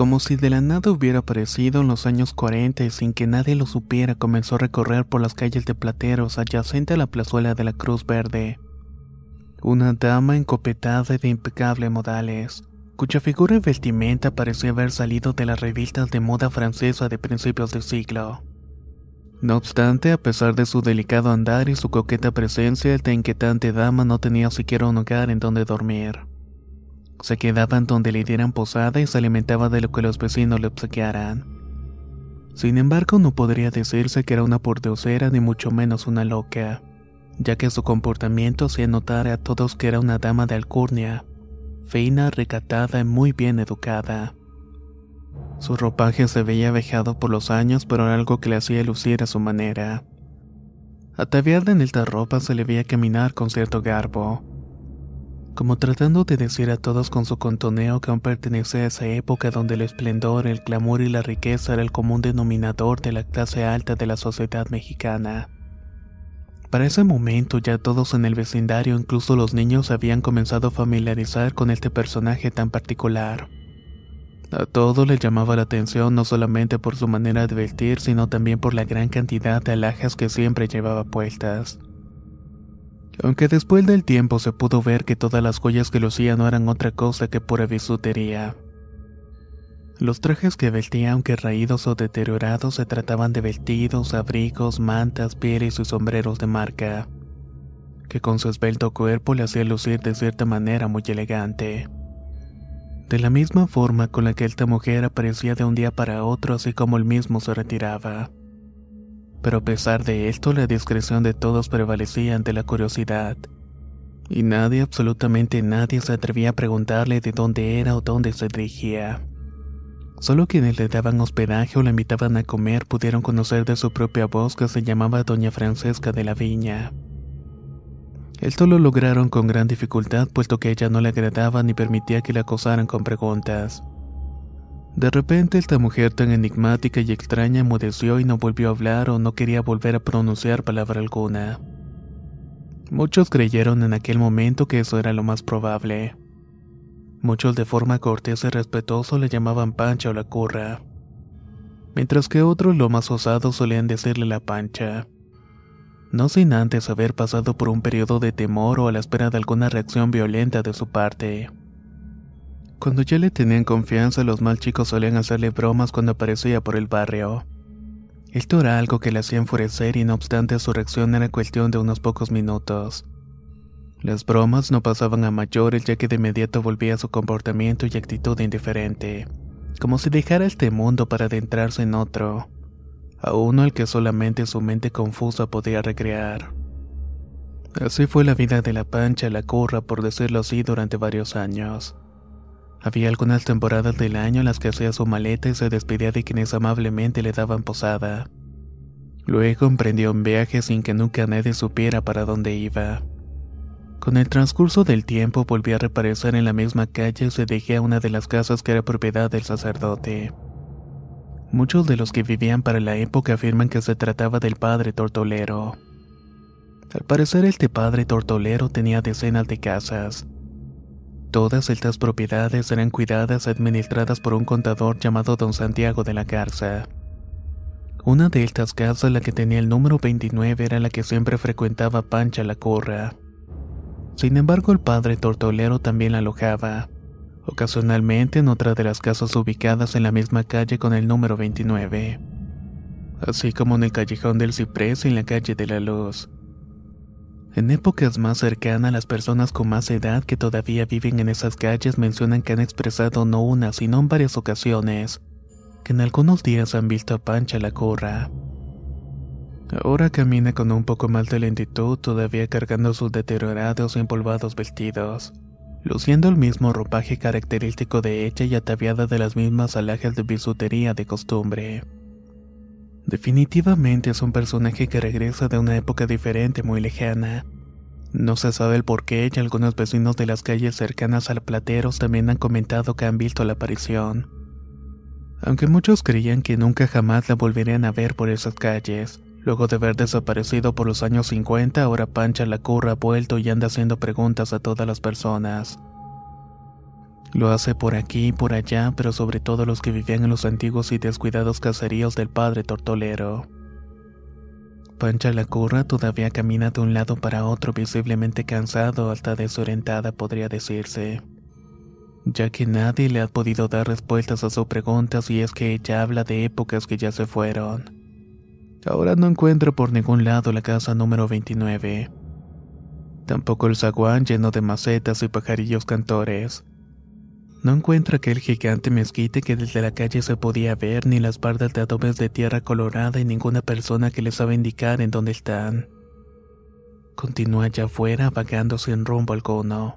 Como si de la nada hubiera aparecido en los años 40 y sin que nadie lo supiera, comenzó a recorrer por las calles de Plateros adyacente a la plazuela de la Cruz Verde. Una dama encopetada y de impecables modales, cuya figura y vestimenta parecía haber salido de las revistas de moda francesa de principios del siglo. No obstante, a pesar de su delicado andar y su coqueta presencia, esta inquietante dama no tenía siquiera un hogar en donde dormir. Se quedaba en donde le dieran posada y se alimentaba de lo que los vecinos le obsequiaran. Sin embargo, no podría decirse que era una pordiosera ni mucho menos una loca, ya que su comportamiento hacía notar a todos que era una dama de alcurnia, fina, recatada y muy bien educada. Su ropaje se veía vejado por los años, pero era algo que le hacía lucir a su manera. Ataviada en esta ropa se le veía caminar con cierto garbo como tratando de decir a todos con su contoneo que aún pertenecía a esa época donde el esplendor, el glamour y la riqueza era el común denominador de la clase alta de la sociedad mexicana. Para ese momento ya todos en el vecindario, incluso los niños, habían comenzado a familiarizar con este personaje tan particular. A todos les llamaba la atención no solamente por su manera de vestir, sino también por la gran cantidad de alhajas que siempre llevaba puestas aunque después del tiempo se pudo ver que todas las joyas que lucía no eran otra cosa que pura bisutería. Los trajes que vestía, aunque raídos o deteriorados, se trataban de vestidos, abrigos, mantas, pieles y sombreros de marca, que con su esbelto cuerpo le hacía lucir de cierta manera muy elegante. De la misma forma con la que esta mujer aparecía de un día para otro, así como él mismo se retiraba. Pero a pesar de esto, la discreción de todos prevalecía ante la curiosidad. Y nadie, absolutamente nadie, se atrevía a preguntarle de dónde era o dónde se dirigía. Solo quienes le daban hospedaje o la invitaban a comer pudieron conocer de su propia voz que se llamaba Doña Francesca de la Viña. Esto lo lograron con gran dificultad puesto que ella no le agradaba ni permitía que la acosaran con preguntas. De repente esta mujer tan enigmática y extraña mudeció y no volvió a hablar o no quería volver a pronunciar palabra alguna. Muchos creyeron en aquel momento que eso era lo más probable. Muchos de forma cortés y respetuoso le llamaban Pancha o la curra, mientras que otros lo más osados solían decirle la pancha. No sin antes haber pasado por un periodo de temor o a la espera de alguna reacción violenta de su parte. Cuando ya le tenían confianza, los mal chicos solían hacerle bromas cuando aparecía por el barrio. Esto era algo que le hacía enfurecer y no obstante su reacción era cuestión de unos pocos minutos. Las bromas no pasaban a mayores ya que de inmediato volvía a su comportamiento y actitud indiferente, como si dejara este mundo para adentrarse en otro, a uno al que solamente su mente confusa podía recrear. Así fue la vida de la pancha la curra, por decirlo así, durante varios años. Había algunas temporadas del año en las que hacía su maleta y se despedía de quienes amablemente le daban posada. Luego emprendió un viaje sin que nunca nadie supiera para dónde iba. Con el transcurso del tiempo volvió a reaparecer en la misma calle y se dirigía a una de las casas que era propiedad del sacerdote. Muchos de los que vivían para la época afirman que se trataba del padre tortolero. Al parecer este padre tortolero tenía decenas de casas. Todas estas propiedades eran cuidadas y administradas por un contador llamado Don Santiago de la Garza. Una de estas casas, la que tenía el número 29, era la que siempre frecuentaba Pancha la Corra. Sin embargo, el padre tortolero también la alojaba, ocasionalmente en otra de las casas ubicadas en la misma calle con el número 29, así como en el callejón del Ciprés y en la calle de la Luz. En épocas más cercanas, las personas con más edad que todavía viven en esas calles mencionan que han expresado no una, sino en varias ocasiones, que en algunos días han visto a Pancha la corra. Ahora camina con un poco más de lentitud, todavía cargando sus deteriorados y empolvados vestidos, luciendo el mismo ropaje característico de ella y ataviada de las mismas alhajas de bisutería de costumbre. Definitivamente es un personaje que regresa de una época diferente muy lejana. No se sabe el por qué y algunos vecinos de las calles cercanas al Plateros también han comentado que han visto la aparición. Aunque muchos creían que nunca jamás la volverían a ver por esas calles, luego de haber desaparecido por los años 50, ahora Pancha la curra ha vuelto y anda haciendo preguntas a todas las personas. Lo hace por aquí y por allá, pero sobre todo los que vivían en los antiguos y descuidados caseríos del padre tortolero. Pancha la curra todavía camina de un lado para otro visiblemente cansado, hasta desorientada podría decirse, ya que nadie le ha podido dar respuestas a sus preguntas y es que ella habla de épocas que ya se fueron. Ahora no encuentro por ningún lado la casa número 29. Tampoco el zaguán lleno de macetas y pajarillos cantores. No encuentra aquel gigante mezquite que desde la calle se podía ver, ni las bardas de adobes de tierra colorada y ninguna persona que le sabe indicar en dónde están. Continúa allá afuera vagando sin rumbo alguno.